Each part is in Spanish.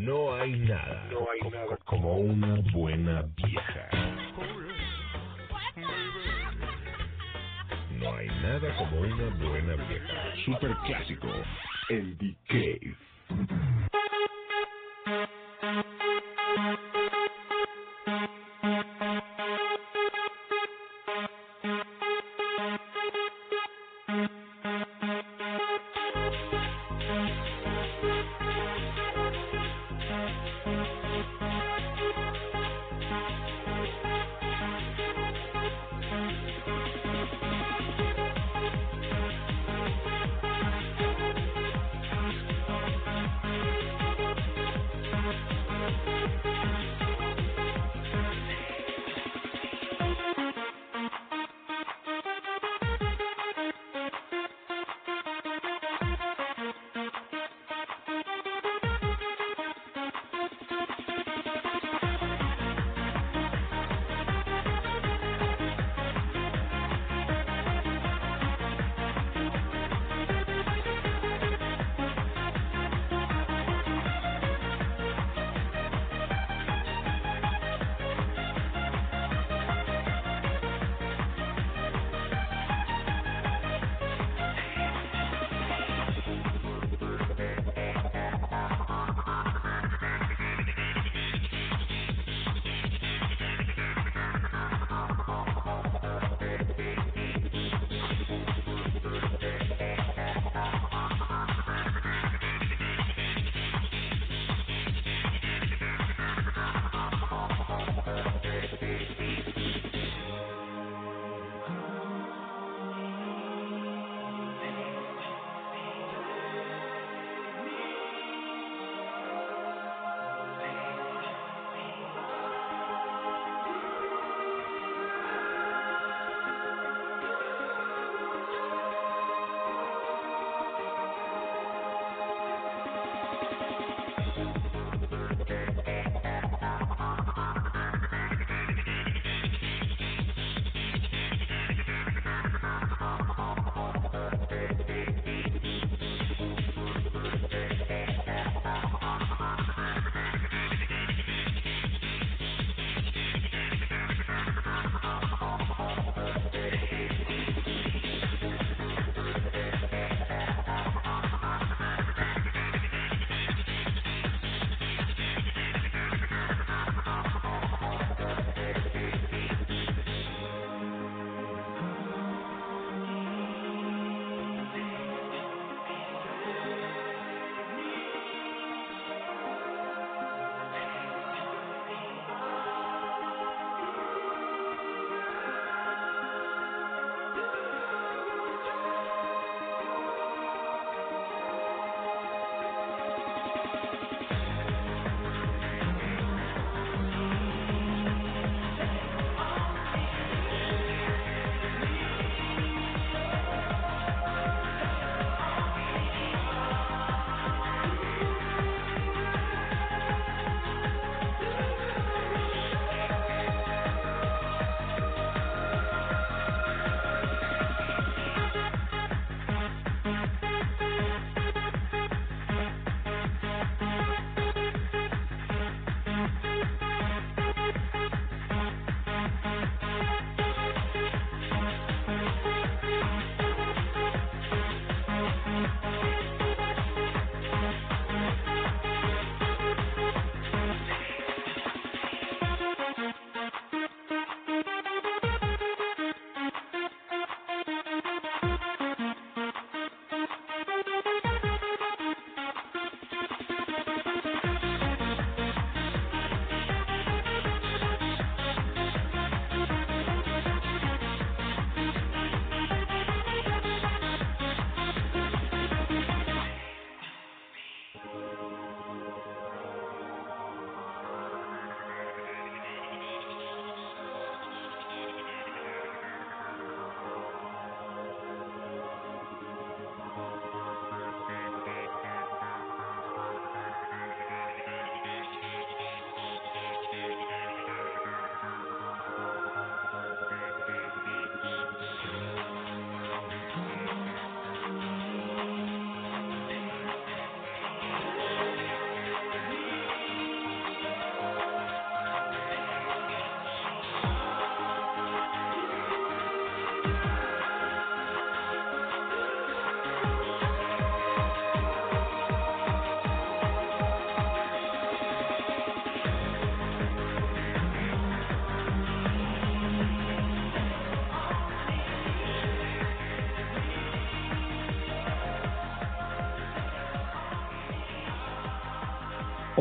No hay nada, No hay nada. co- como una buena vieja. No hay nada como una buena vieja. Super clásico. El The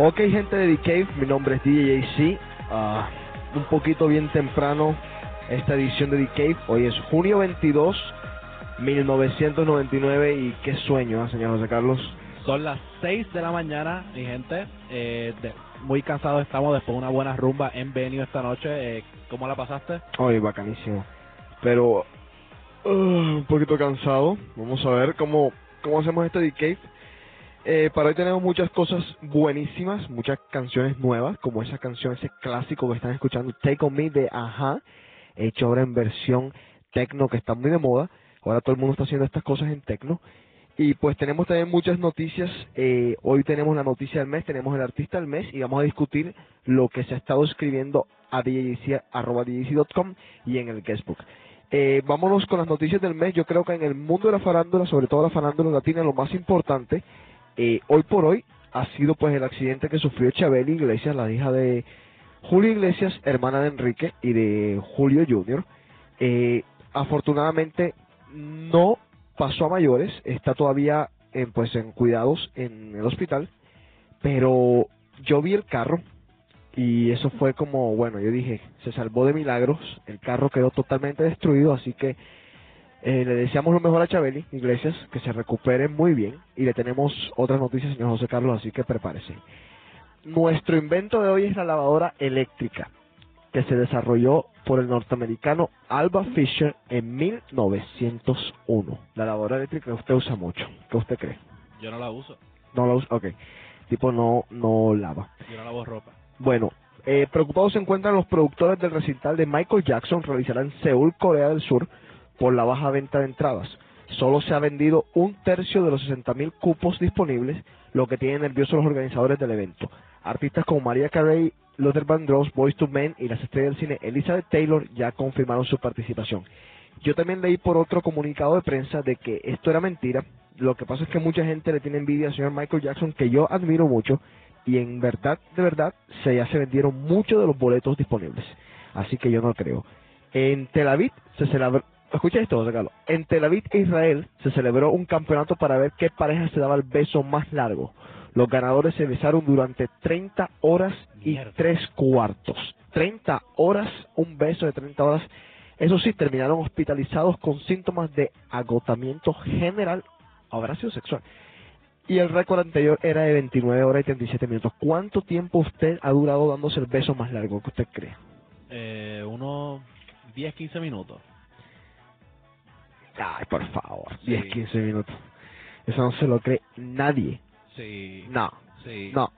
Ok, gente de Cave, mi nombre es DJ JC. Ah, un poquito bien temprano esta edición de The Cave. Hoy es junio 22, 1999. Y qué sueño, ¿eh, señor José Carlos. Son las 6 de la mañana, mi gente. Eh, de- muy cansados estamos después de una buena rumba en Venue esta noche. Eh, ¿Cómo la pasaste? Hoy bacanísimo. Pero uh, un poquito cansado. Vamos a ver cómo, cómo hacemos este Cave. Eh, para hoy tenemos muchas cosas buenísimas, muchas canciones nuevas, como esa canción, ese clásico que están escuchando, Take On Me de Aja, hecho ahora en versión techno que está muy de moda. Ahora todo el mundo está haciendo estas cosas en techno. Y pues tenemos también muchas noticias. Eh, hoy tenemos la noticia del mes, tenemos el artista del mes y vamos a discutir lo que se ha estado escribiendo a DJC.com y en el guestbook. Eh, vámonos con las noticias del mes. Yo creo que en el mundo de la farándula, sobre todo la farándula latina, lo más importante, eh, hoy por hoy, ha sido pues el accidente que sufrió Chabeli Iglesias, la hija de Julio Iglesias, hermana de Enrique y de Julio Jr. Eh, afortunadamente no pasó a mayores, está todavía en, pues en cuidados en el hospital, pero yo vi el carro y eso fue como, bueno, yo dije, se salvó de milagros, el carro quedó totalmente destruido, así que eh, le deseamos lo mejor a Chabeli Iglesias, que se recupere muy bien y le tenemos otras noticias, señor José Carlos, así que prepárese. Nuestro invento de hoy es la lavadora eléctrica, que se desarrolló por el norteamericano Alba Fisher en 1901. La lavadora eléctrica usted usa mucho, ¿qué usted cree? Yo no la uso. No la usa, ok. Tipo no, no lava. Yo no lavo ropa. Bueno, eh, preocupados se encuentran los productores del recital de Michael Jackson realizará en Seúl, Corea del Sur, por la baja venta de entradas. Solo se ha vendido un tercio de los 60.000 cupos disponibles, lo que tiene nerviosos los organizadores del evento. Artistas como Maria Carey, Luther Vandross, Boys to Men y las estrellas del cine Elizabeth Taylor ya confirmaron su participación. Yo también leí por otro comunicado de prensa de que esto era mentira. Lo que pasa es que mucha gente le tiene envidia al señor Michael Jackson, que yo admiro mucho, y en verdad, de verdad, se ya se vendieron muchos de los boletos disponibles. Así que yo no creo. En Tel Aviv se celebró, escucha esto, José Carlos. En Tel Aviv, Israel, se celebró un campeonato para ver qué pareja se daba el beso más largo. Los ganadores se besaron durante 30 horas y Mierda. 3 cuartos. 30 horas, un beso de 30 horas. Eso sí, terminaron hospitalizados con síntomas de agotamiento general, sido sexual. Y el récord anterior era de 29 horas y 37 minutos. ¿Cuánto tiempo usted ha durado dándose el beso más largo que usted cree? Eh, unos 10, 15 minutos. Ay, por favor, Sí. 10, 15 minutos. Eso no se lo cree nadie. Sí. No, Sí. no.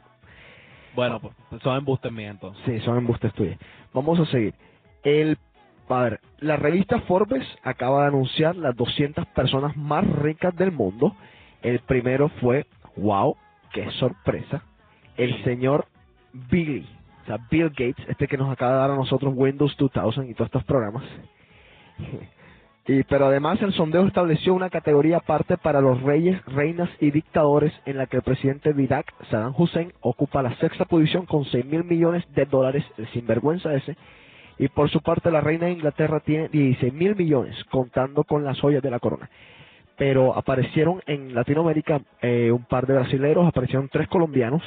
Bueno, pues son embustes míos entonces. Sí, son embustes tuyos. Vamos a seguir. El, a ver, la revista Forbes acaba de anunciar las 200 personas más ricas del mundo. El primero fue, wow, qué sorpresa, el señor Billy, o sea, Bill Gates, este que nos acaba de dar a nosotros Windows 2000 y todos estos programas. Y, pero además el sondeo estableció una categoría aparte para los reyes, reinas y dictadores en la que el presidente de Irak, Saddam Hussein, ocupa la sexta posición con 6 mil millones de dólares, el sinvergüenza ese. Y por su parte la reina de Inglaterra tiene 16 mil millones, contando con las joyas de la corona. Pero aparecieron en Latinoamérica eh, un par de brasileños, aparecieron tres colombianos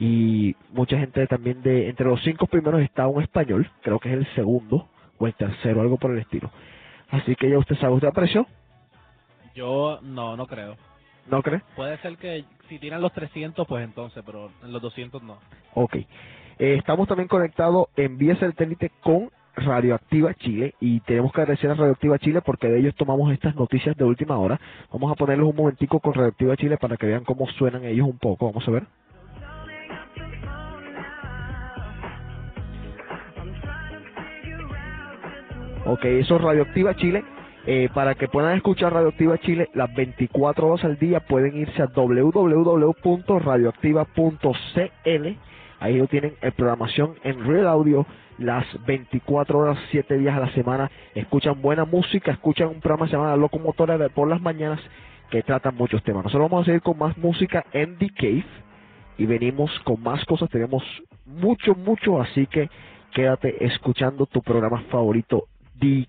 y mucha gente también de... Entre los cinco primeros está un español, creo que es el segundo o el tercero, algo por el estilo. Así que ya usted sabe, ¿usted apreció? Yo no, no creo. ¿No cree? Puede ser que si tiran los 300, pues entonces, pero en los 200 no. Ok. Eh, estamos también conectados en vía satélite con Radioactiva Chile y tenemos que agradecer a Radioactiva Chile porque de ellos tomamos estas noticias de última hora. Vamos a ponerlos un momentico con Radioactiva Chile para que vean cómo suenan ellos un poco. Vamos a ver. Ok, eso es Radioactiva Chile. Eh, para que puedan escuchar Radioactiva Chile las 24 horas al día pueden irse a www.radioactiva.cl. Ahí lo tienen en programación en Real Audio las 24 horas, 7 días a la semana. Escuchan buena música, escuchan un programa que se llama La Locomotora por las mañanas que tratan muchos temas. Nosotros vamos a seguir con más música en The Cave y venimos con más cosas. Tenemos mucho, mucho, así que quédate escuchando tu programa favorito, The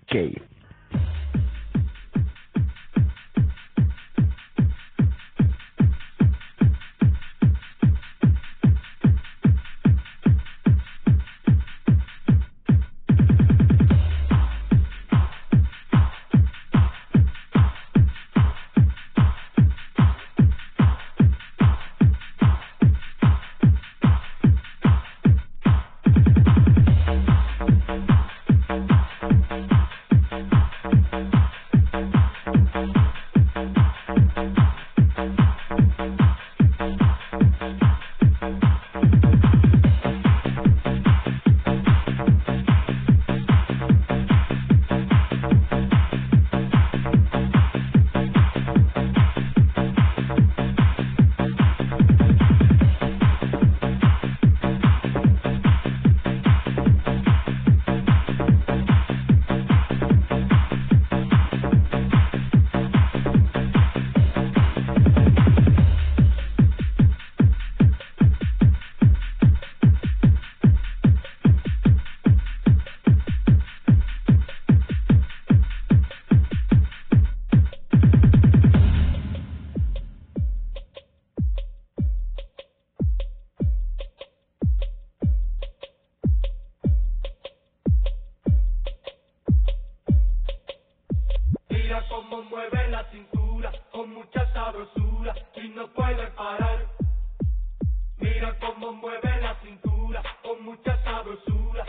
con mucha sabrosura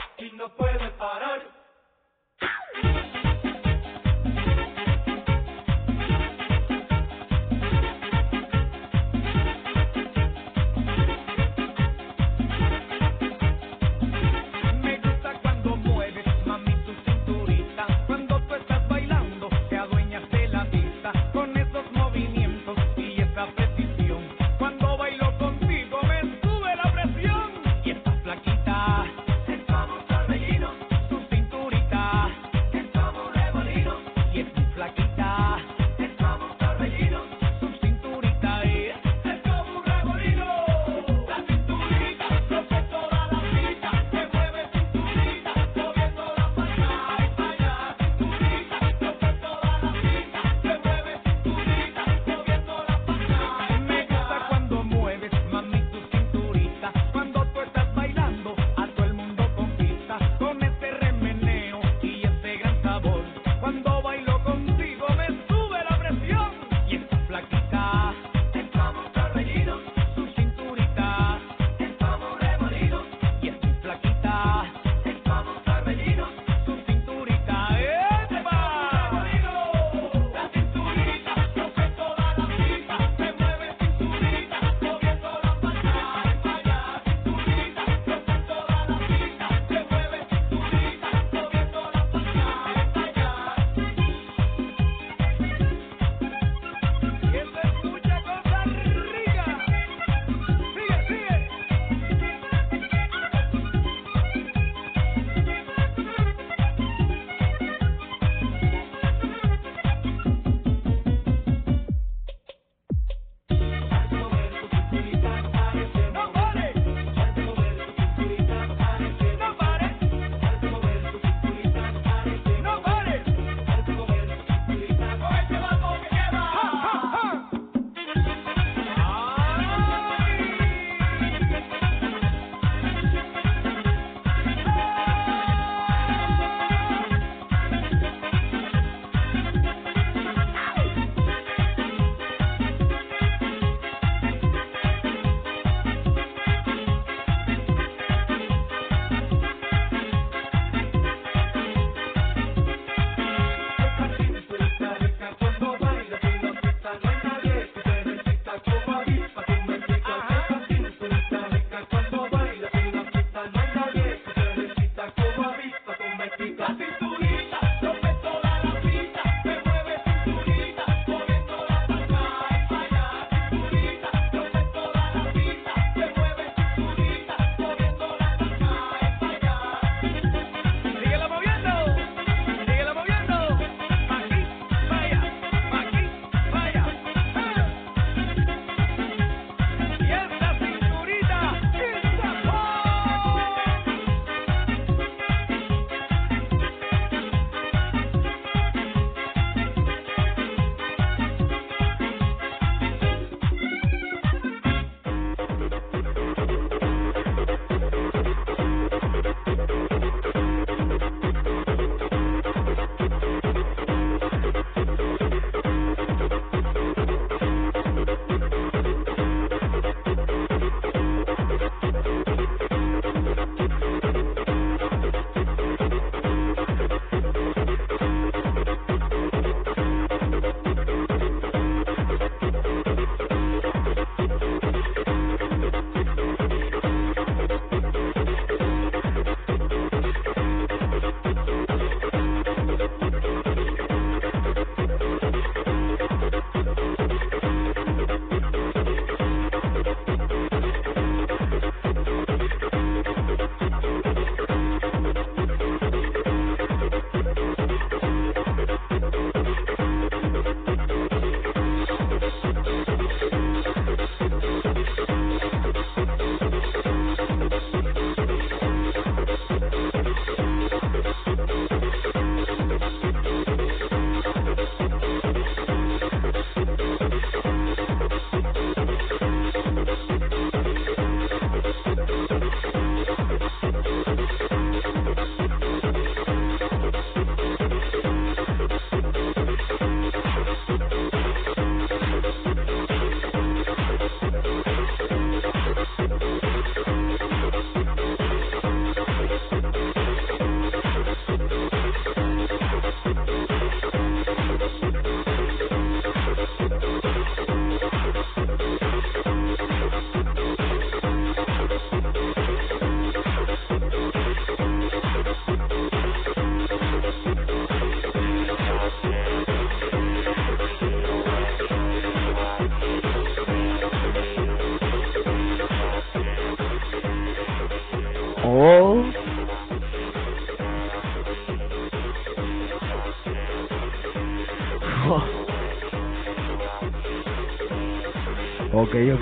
Ok.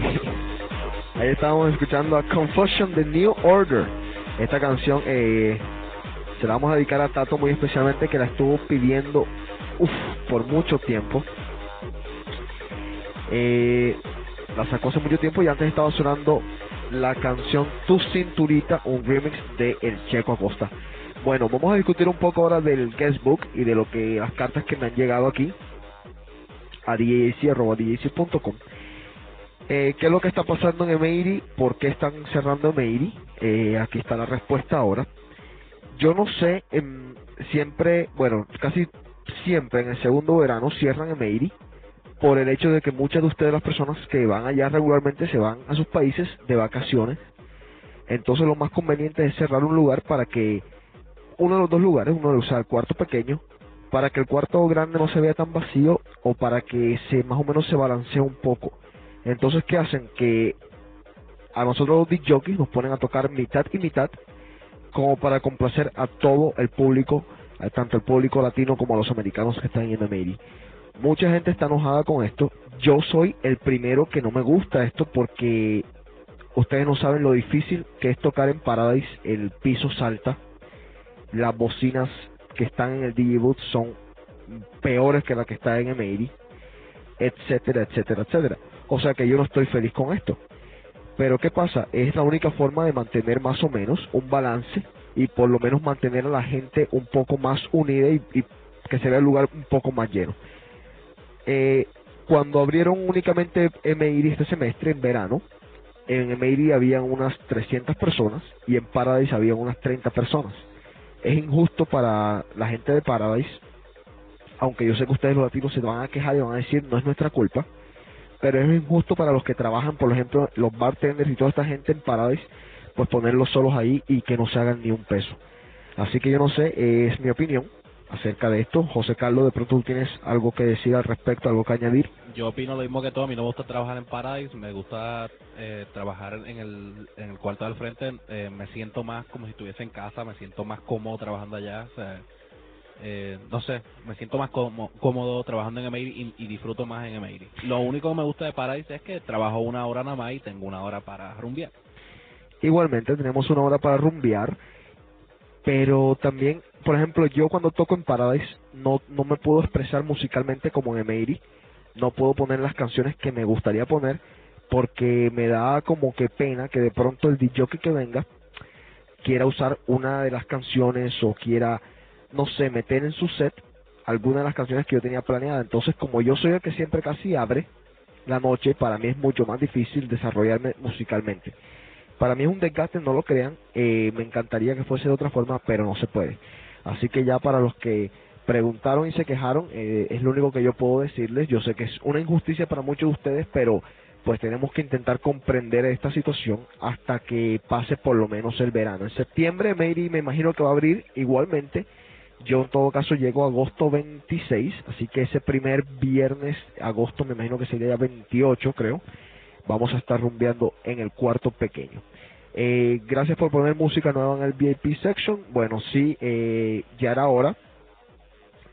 Ahí estábamos escuchando a Confusion de New Order. Esta canción eh, se la vamos a dedicar a Tato muy especialmente que la estuvo pidiendo por mucho tiempo. Eh, la sacó hace mucho tiempo y antes estaba sonando la canción Tu Cinturita, un remix de El Checo Acosta. Bueno, vamos a discutir un poco ahora del guestbook y de lo que las cartas que me han llegado aquí a djc.com. Eh, ¿Qué es lo que está pasando en Emery? ¿Por qué están cerrando Emery? Eh, aquí está la respuesta ahora. Yo no sé, em, siempre, bueno, casi siempre en el segundo verano cierran Emery por el hecho de que muchas de ustedes, las personas que van allá regularmente, se van a sus países de vacaciones. Entonces lo más conveniente es cerrar un lugar para que uno de los dos lugares, uno de usar el cuarto pequeño, para que el cuarto grande no se vea tan vacío o para que se más o menos se balancee un poco. Entonces, ¿qué hacen? Que a nosotros los disc nos ponen a tocar mitad y mitad como para complacer a todo el público, tanto el público latino como a los americanos que están en Mary. Mucha gente está enojada con esto. Yo soy el primero que no me gusta esto porque ustedes no saben lo difícil que es tocar en Paradise. El piso salta, las bocinas que están en el DJ booth son peores que las que están en Mary, etcétera, etcétera, etcétera. O sea que yo no estoy feliz con esto. Pero ¿qué pasa? Es la única forma de mantener más o menos un balance y por lo menos mantener a la gente un poco más unida y, que se vea el lugar un poco más lleno. Eh, cuando abrieron únicamente MIRI este semestre, en verano, en MIRI habían unas 300 personas y en Paradise había unas 30 personas. Es injusto para la gente de Paradise, aunque yo sé que ustedes los latinos se van a quejar y van a decir no es nuestra culpa, pero es injusto para los que trabajan, por ejemplo, los bartenders y toda esta gente en Paradise, pues ponerlos solos ahí y que no se hagan ni un peso. Así que yo no sé, es mi opinión acerca de esto. José Carlos, de pronto tú tienes algo que decir al respecto, algo que añadir. Yo opino lo mismo que todo. A mí no me gusta trabajar en Paradise, me gusta eh, trabajar en el, en el cuarto del frente. Eh, me siento más como si estuviese en casa, me siento más cómodo trabajando allá. O sea, eh, no sé, me siento más cómodo, cómodo trabajando en Emery y, y disfruto más en Emery. Lo único que me gusta de Paradise es que trabajo una hora nada más y tengo una hora para rumbear. Igualmente tenemos una hora para rumbear, pero también, por ejemplo, yo cuando toco en Paradise no, no me puedo expresar musicalmente como en Emery, no puedo poner las canciones que me gustaría poner porque me da como que pena que de pronto el DJ que venga quiera usar una de las canciones o quiera, no sé, meter en su set alguna de las canciones que yo tenía planeada. Entonces, como yo soy el que siempre casi abre la noche, para mí es mucho más difícil desarrollarme musicalmente. Para mí es un desgaste, no lo crean. Eh, me encantaría que fuese de otra forma, pero no se puede. Así que ya para los que preguntaron y se quejaron, eh, es lo único que yo puedo decirles. Yo sé que es una injusticia para muchos de ustedes, pero pues tenemos que intentar comprender esta situación hasta que pase por lo menos el verano. En septiembre, Mary me imagino que va a abrir igualmente. Yo en todo caso llego a agosto 26, así que ese primer viernes, agosto me imagino que sería ya 28 creo, vamos a estar rumbeando en el cuarto pequeño. Eh, gracias por poner música nueva en el VIP section. Bueno, sí, eh, ya era hora.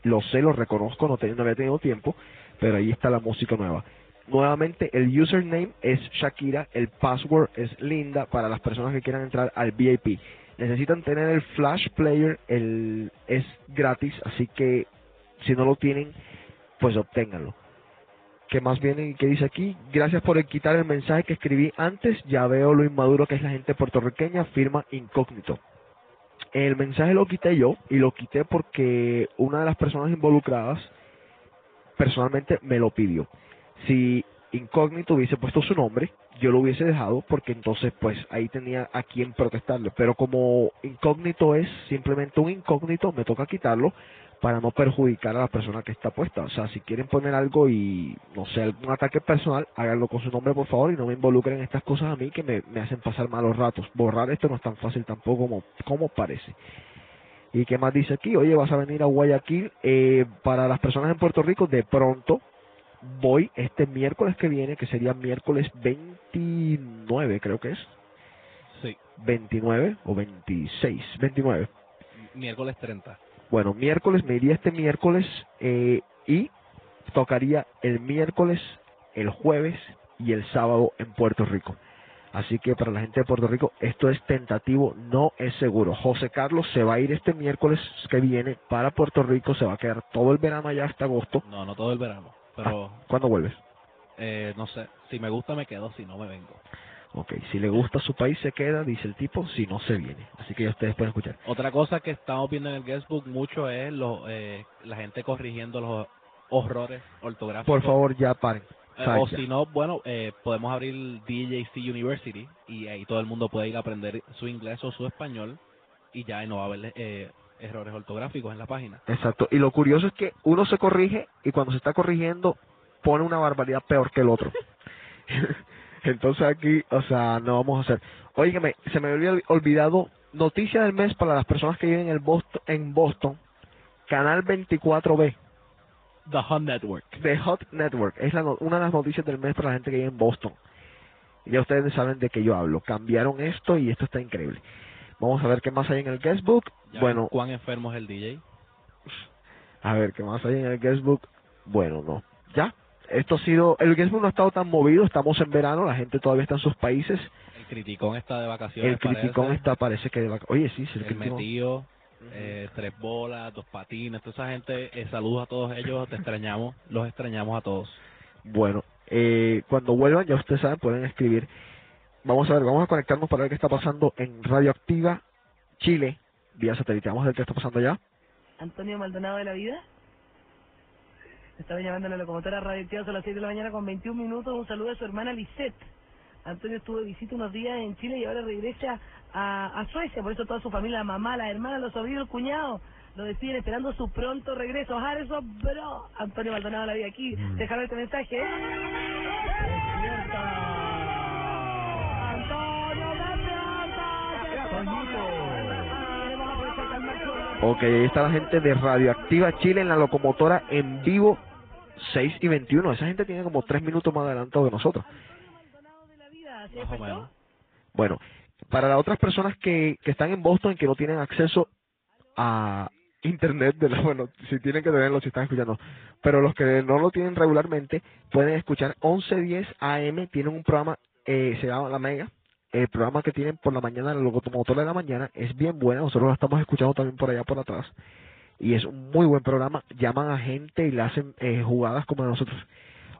Lo sé, lo reconozco, no, ten- no había tenido tiempo, pero ahí está la música nueva. Nuevamente, el username es Shakira, el password es Linda para las personas que quieran entrar al VIP. Necesitan tener el Flash Player, el, es gratis, así que si no lo tienen, pues obténganlo. ¿Qué más viene y qué dice aquí? Gracias por quitar el mensaje que escribí antes. Ya veo lo inmaduro que es la gente puertorriqueña. Firma incógnito. El mensaje lo quité yo y lo quité porque una de las personas involucradas personalmente me lo pidió. Si incógnito hubiese puesto su nombre, yo lo hubiese dejado porque entonces pues ahí tenía a quien protestarle. Pero como incógnito es simplemente un incógnito, me toca quitarlo para no perjudicar a la persona que está puesta. O sea, si quieren poner algo y, no sé, algún ataque personal, háganlo con su nombre, por favor, y no me involucren en estas cosas a mí que me, hacen pasar malos ratos. Borrar esto no es tan fácil tampoco como, como parece. ¿Y qué más dice aquí? Oye, vas a venir a Guayaquil. Eh, para las personas en Puerto Rico, de pronto voy este miércoles que viene, que sería miércoles 29, creo que es. Sí, 29 o 26, 29. miércoles 30. Bueno, miércoles, me iría este miércoles eh, y tocaría el miércoles, el jueves y el sábado en Puerto Rico. Así que para la gente de Puerto Rico esto es tentativo, no es seguro. José Carlos se va a ir este miércoles que viene para Puerto Rico, se va a quedar todo el verano allá hasta agosto. No, no todo el verano. Pero, ¿Cuándo vuelves? eh, no sé, si me gusta me quedo, si no me vengo. Ok, si le gusta su país se queda, dice el tipo, si no se viene. Así que ya ustedes pueden escuchar. Otra cosa que estamos viendo en el guestbook mucho es lo, eh, la gente corrigiendo los horrores ortográficos. Por favor, ya paren. Eh, ¿Sabes o si no, bueno, eh, podemos abrir DJC University y ahí todo el mundo puede ir a aprender su inglés o su español y ya no va a haber eh, errores ortográficos en la página. Exacto. Y lo curioso es que uno se corrige y cuando se está corrigiendo pone una barbaridad peor que el otro. Entonces aquí, o sea, no vamos a hacer. Óigame, se me había olvidado noticia del mes para las personas que viven en, el Boston, en Boston. Canal 24B The Hot Network. de Hot Network. Es la una de las noticias del mes para la gente que vive en Boston. Y ya ustedes saben de qué yo hablo. Cambiaron esto y esto está increíble. Vamos a ver qué más hay en el guestbook. Ya Bueno, ¿Cuán enfermo es el DJ? A ver, ¿qué más hay en el guestbook? Bueno, no. Ya. Esto ha sido... El guestbook no ha estado tan movido. Estamos en verano. La gente todavía está en sus países. El criticón está de vacaciones. El criticón parece. está, parece que... de vac- Oye, sí, sí, el El criticón. metido, eh, tres bolas, dos patines, toda esa gente, eh, saludos a todos ellos, te extrañamos, los extrañamos a todos. Bueno, eh, cuando vuelvan, ya ustedes saben, pueden escribir. Vamos a ver, vamos a conectarnos para ver qué está pasando en Radioactiva Chile, vía satélite. Vamos a ver qué está pasando allá. Antonio Maldonado de la Vida. Estaba llamando a la locomotora radioactiva a las 6 de la mañana con 21 minutos. Un saludo a su hermana Lisette. Antonio estuvo de visita unos días en Chile y ahora regresa a, a Suecia. Por eso toda su familia, la mamá, la hermana, los sobrinos, el cuñado, lo despiden esperando su pronto regreso. Harrison, bro. Antonio Maldonado de la Vida aquí. Déjame este mensaje. Antonio, Ok, ahí está la gente de Radioactiva Chile en la locomotora en vivo 6 y 21. Esa gente tiene como 3 minutos más adelantado que nosotros. Bueno, para las otras personas que, que están en Boston y que no tienen acceso a internet, de la, bueno, si tienen que tenerlo si están escuchando, pero los que no lo tienen regularmente pueden escuchar 1110 AM, tienen un programa, eh, se llama La Mega, el programa que tienen por la mañana, la locomotora de la mañana, es bien buena, nosotros la estamos escuchando también por allá por atrás, y es un muy buen programa, llaman a gente y le hacen eh, jugadas como nosotros.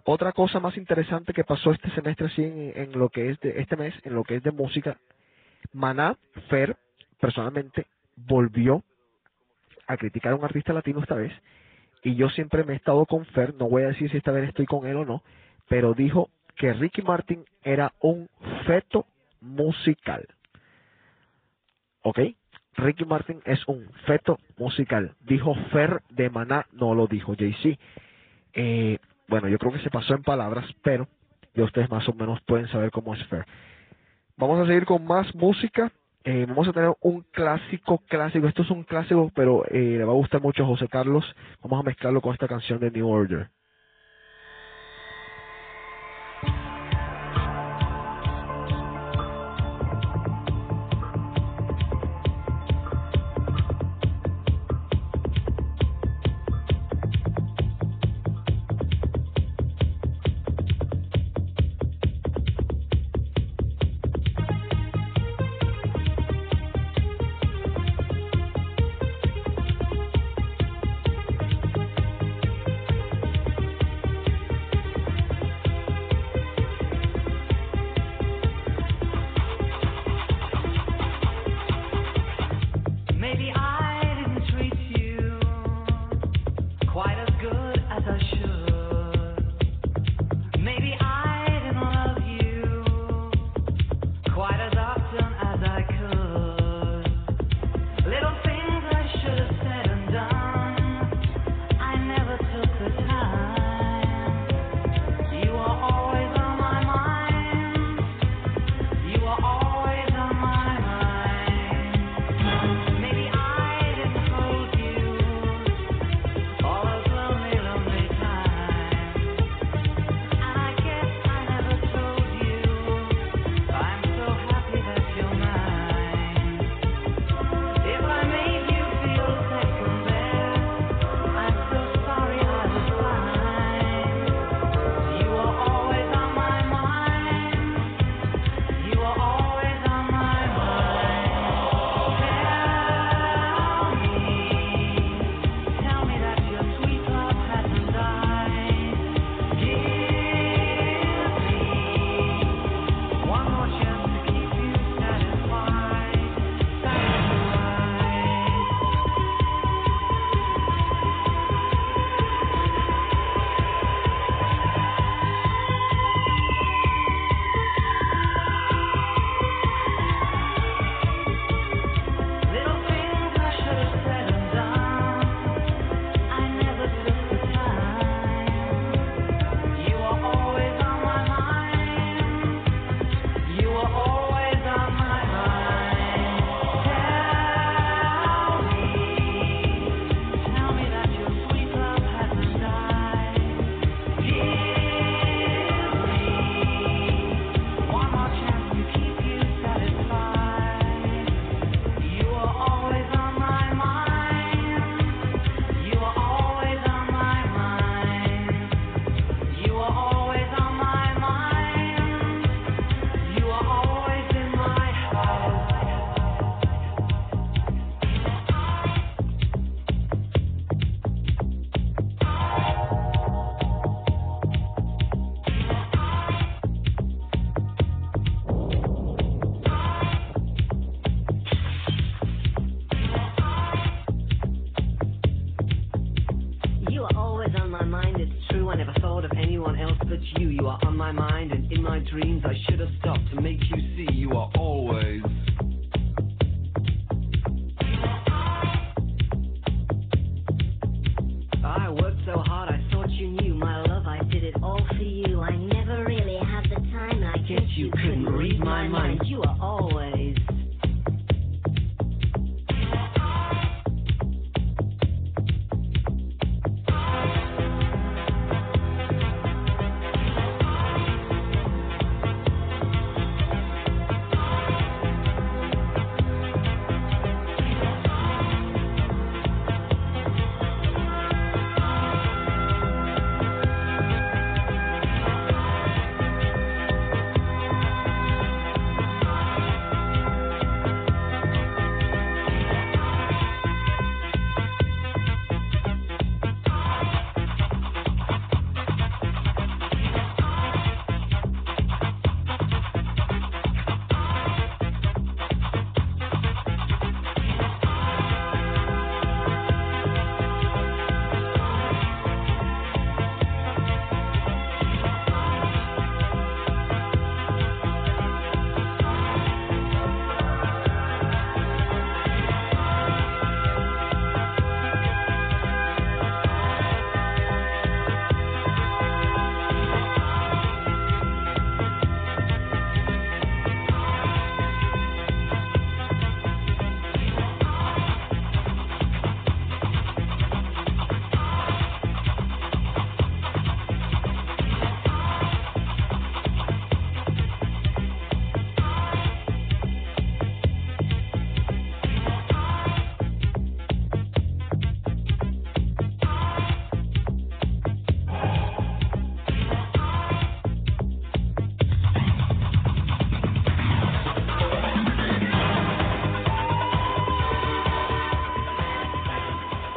Otra cosa más interesante que pasó este semestre en, en lo que es de este mes, en lo que es de música, Maná Fer personalmente volvió a criticar a un artista latino esta vez. Y yo siempre me he estado con Fer, no voy a decir si esta vez estoy con él o no, pero dijo que Ricky Martin era un feto musical. ¿Ok? Ricky Martin es un feto musical. Dijo Fer de Maná, no lo dijo Jay-Z. Eh, bueno, yo creo que se pasó en palabras, pero ya ustedes más o menos pueden saber cómo es Fer. Vamos a seguir con más música. Eh, vamos a tener un clásico, clásico. Esto es un clásico, pero eh, le va a gustar mucho a José Carlos. Vamos a mezclarlo con esta canción de New Order.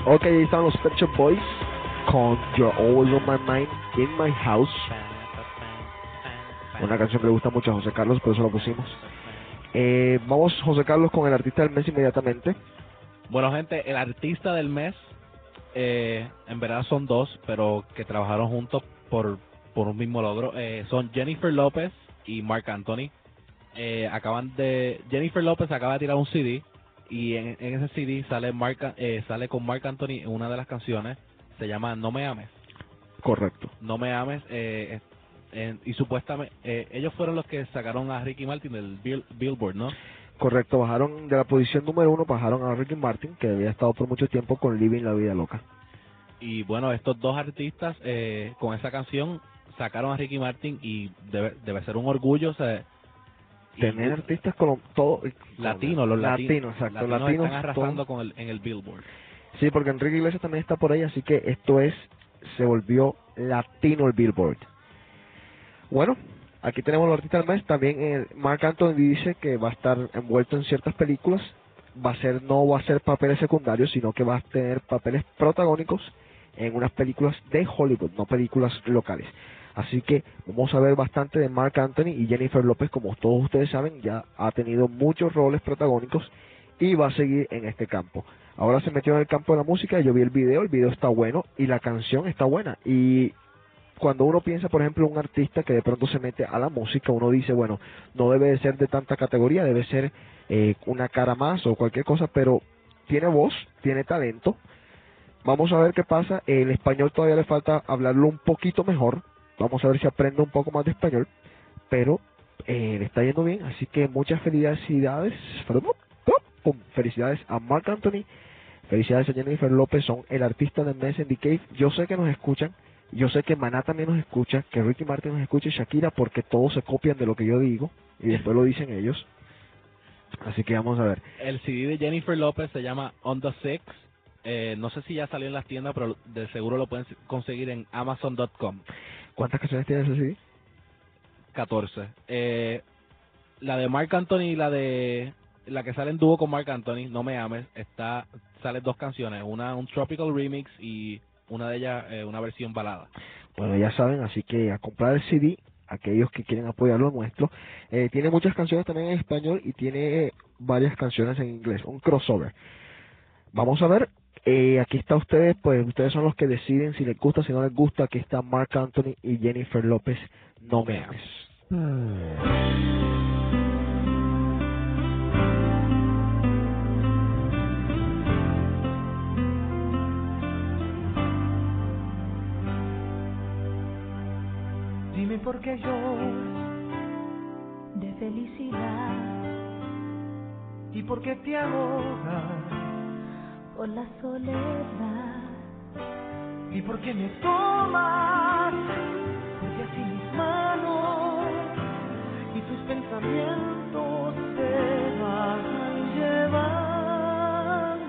Ok, ahí están los Pet Boys con You're Always on My Mind in My House. Una canción que le gusta mucho a José Carlos, por eso lo pusimos. Eh, vamos, José Carlos, con el artista del mes inmediatamente. Bueno, gente, el artista del mes, eh, en verdad son dos, pero que trabajaron juntos por, por un mismo logro. Eh, son Jennifer López y Mark Anthony. Acaban de Jennifer López acaba de tirar un CD y en, en ese CD sale Mark, eh, sale con Mark Anthony en una de las canciones. Se llama No me ames. Correcto. No me ames. Eh, eh, y supuestamente eh, ellos fueron los que sacaron a Ricky Martin del Bill- Billboard, ¿no? Correcto, bajaron de la posición número uno, bajaron a Ricky Martin, que había estado por mucho tiempo con Living la Vida Loca. Y bueno, estos dos artistas eh, con esa canción sacaron a Ricky Martin y debe, debe ser un orgullo. O sea, Tener artistas con todo. latinos, los latinos, latinos, exacto, latinos latinos. están arrasando con el, en el Billboard. Sí, porque Enrique Iglesias también está por ahí, así que esto es, se volvió latino el Billboard. Bueno, aquí tenemos los artistas del mes, también eh, Mark Anthony dice que va a estar envuelto en ciertas películas, va a ser, no va a ser papeles secundarios, sino que va a tener papeles protagónicos en unas películas de Hollywood, no películas locales. Así que vamos a ver bastante de Mark Anthony y Jennifer López, como todos ustedes saben, ya ha tenido muchos roles protagónicos y va a seguir en este campo. Ahora se metió en el campo de la música, yo vi el video, el video está bueno y la canción está buena. Y cuando uno piensa, por ejemplo, un artista que de pronto se mete a la música, uno dice, bueno, no debe de ser de tanta categoría, debe ser eh, una cara más o cualquier cosa, pero tiene voz, tiene talento. Vamos a ver qué pasa. El español todavía le falta hablarlo un poquito mejor. Vamos a ver si aprende un poco más de español. Pero eh, está yendo bien, así que muchas felicidades. Felicidades a Mark Anthony. Felicidades a Jennifer López, son el artista del mes en The Cave. Yo sé que nos escuchan, yo sé que Maná también nos escucha, que Ricky Martin nos escucha y Shakira, porque todos se copian de lo que yo digo y después lo dicen ellos. Así que vamos a ver. El CD de Jennifer López se llama On the Six. Eh, no sé si ya salió en las tiendas, pero de seguro lo pueden conseguir en Amazon.com. ¿Cuántas canciones tiene ese CD? 14. Eh, la de Mark Anthony y la de la que sale en dúo con Mark Anthony, No me ames, está salen dos canciones, una un tropical remix y una de ellas eh, una versión balada. Bueno, ya saben, así que a comprar el CD, aquellos que quieren apoyar lo nuestro. Eh, tiene muchas canciones también en español y tiene varias canciones en inglés, un crossover. Vamos a ver, eh, aquí está ustedes, pues ustedes son los que deciden si les gusta, si no les gusta. Aquí está Mark Anthony y Jennifer López No me ames. Dime por qué lloras de felicidad y por qué te ahogas por la soledad. y por qué me tomas. Porque así mis manos y tus pensamientos te van llevando.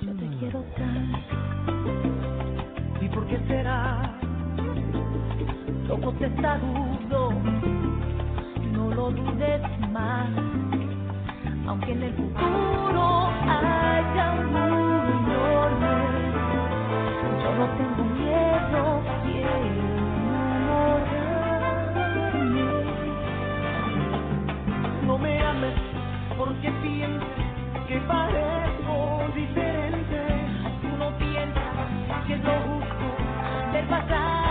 Yo te quiero tanto, ¿Y por qué será? como testarudo, no lo dudes más. Aunque en el futuro haya un yo no tengo miedo, quiero. No me ames porque piensas que parezco diferente. Tú no piensas que es lo justo del pasar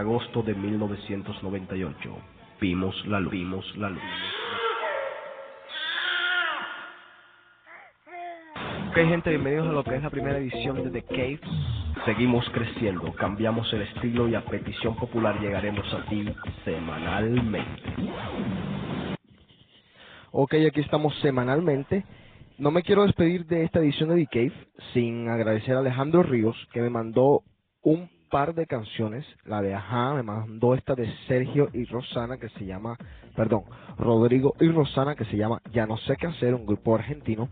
agosto de 1998 vimos la luz. Vimos la luz. Ok gente, bienvenidos a lo que es la primera edición de The Cave. Seguimos creciendo, cambiamos el estilo y a petición popular llegaremos a ti semanalmente. Ok, aquí estamos semanalmente. No me quiero despedir de esta edición de The Cave sin agradecer a Alejandro Ríos que me mandó un par de canciones. La de Ajá, me mandó esta de Sergio y Rosana que se llama, perdón, Rodrigo y Rosana que se llama Ya no sé qué hacer, un grupo argentino.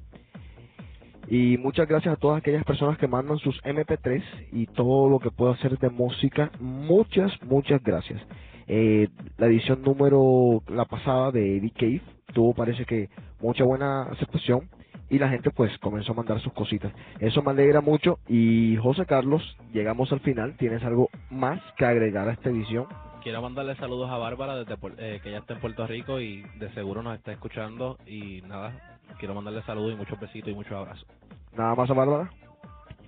Y muchas gracias a todas aquellas personas que mandan sus MP3 y todo lo que puedo hacer de música. Muchas, muchas gracias. Eh, la edición número, la pasada de The Cave, tuvo parece que mucha buena aceptación y la gente pues comenzó a mandar sus cositas. Eso me alegra mucho y José Carlos, llegamos al final. ¿Tienes algo más que agregar a esta edición? Quiero mandarle saludos a Bárbara, desde, eh, que ya está en Puerto Rico y de seguro nos está escuchando. Y nada, quiero mandarle saludos y muchos besitos y muchos abrazos. Nada más a Bárbara.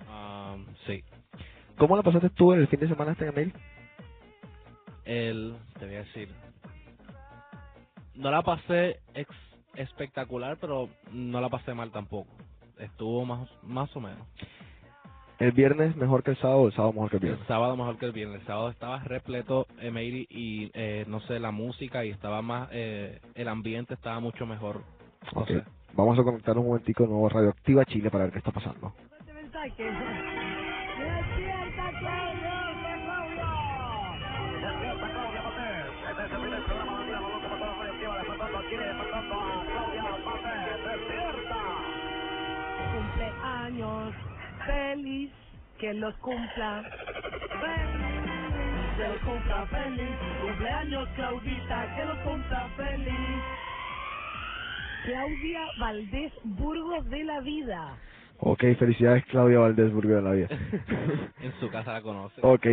Ah, sí, ¿Cómo la pasaste tú el fin de semana este en América? el, te voy a decir, no la pasé ex- espectacular, pero no la pasé mal tampoco. Estuvo más, más o menos. El viernes mejor que el sábado, el sábado mejor que el El viernes. sábado mejor que el viernes. El sábado estaba repleto, eh, Meiri, y eh, no sé, la música y estaba más, eh, el ambiente estaba mucho mejor. No. Vamos a conectar un momentico nuevo a Radioactiva Chile para ver qué está pasando. que los cumpla. Feliz, que los cumpla feliz. Cumpleaños Claudita, que los cumpla feliz. Claudia Valdés Burgos de la Vida. Ok, felicidades Claudia Valdés Burgo de la Vida. en su casa la conoce. ok,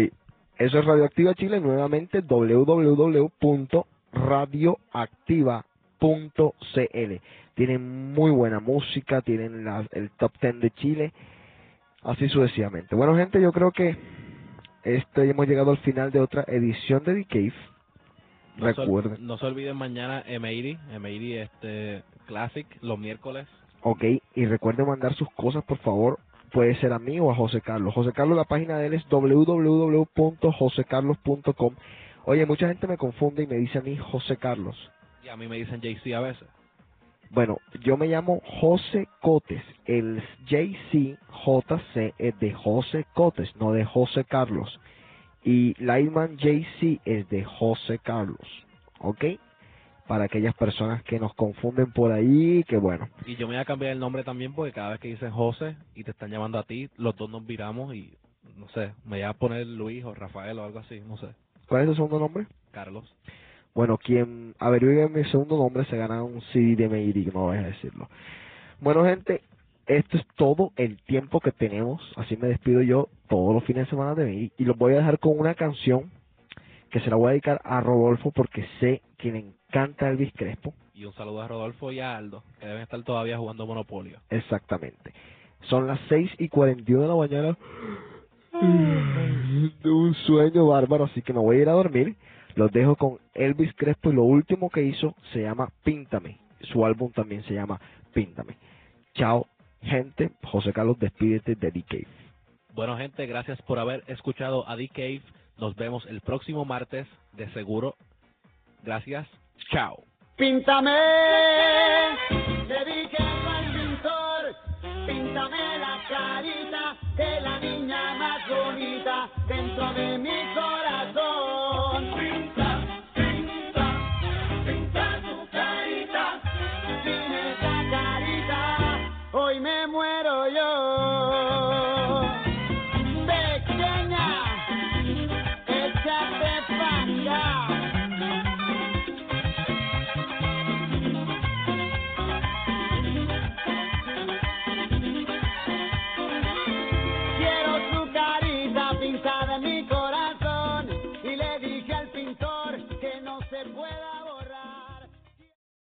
eso es Radioactiva Chile, nuevamente www.radioactiva.cl. Tienen muy buena música, tienen la- el top 10 de Chile, así sucesivamente. Bueno gente, yo creo que este hemos llegado al final de otra edición de The Cave. No se, Recuerden. no se olviden mañana Emeiri, Emeiri este Classic, los miércoles. Ok, y recuerden mandar sus cosas, por favor. Puede ser a mí o a José Carlos. José Carlos, la página de él es www.josecarlos.com. Oye, mucha gente me confunde y me dice a mí José Carlos. Y a mí me dicen JC a veces. Bueno, yo me llamo José Cotes. El JC, es de José Cotes, no de José Carlos. Y Lightman JC es de José Carlos. ¿Ok? Para aquellas personas que nos confunden por ahí, que bueno. Y yo me voy a cambiar el nombre también porque cada vez que dicen José y te están llamando a ti, los dos nos viramos y no sé, me voy a poner Luis o Rafael o algo así, no sé. ¿Cuál es tu segundo nombre? Carlos. Bueno, quien averigüe mi segundo nombre se gana un CD de Meiri, no voy a decirlo. Bueno, gente, esto es todo el tiempo que tenemos. Así me despido yo todos los fines de semana de mí. Y los voy a dejar con una canción que se la voy a dedicar a Rodolfo porque sé que le encanta Elvis Crespo. Y un saludo a Rodolfo y a Aldo, que deben estar todavía jugando Monopolio. Exactamente. Son las 6 y 41 de la mañana. De un sueño bárbaro, así que me voy a ir a dormir. Los dejo con Elvis Crespo y lo último que hizo se llama Píntame. Su álbum también se llama Píntame. Chao, gente. José Carlos, despídete de DK. Bueno, gente, gracias por haber escuchado a The Cave. Nos vemos el próximo martes, de seguro. Gracias. Chao. Píntame, dedíquelo al pintor, píntame la carita de la niña más bonita dentro de. Píntame.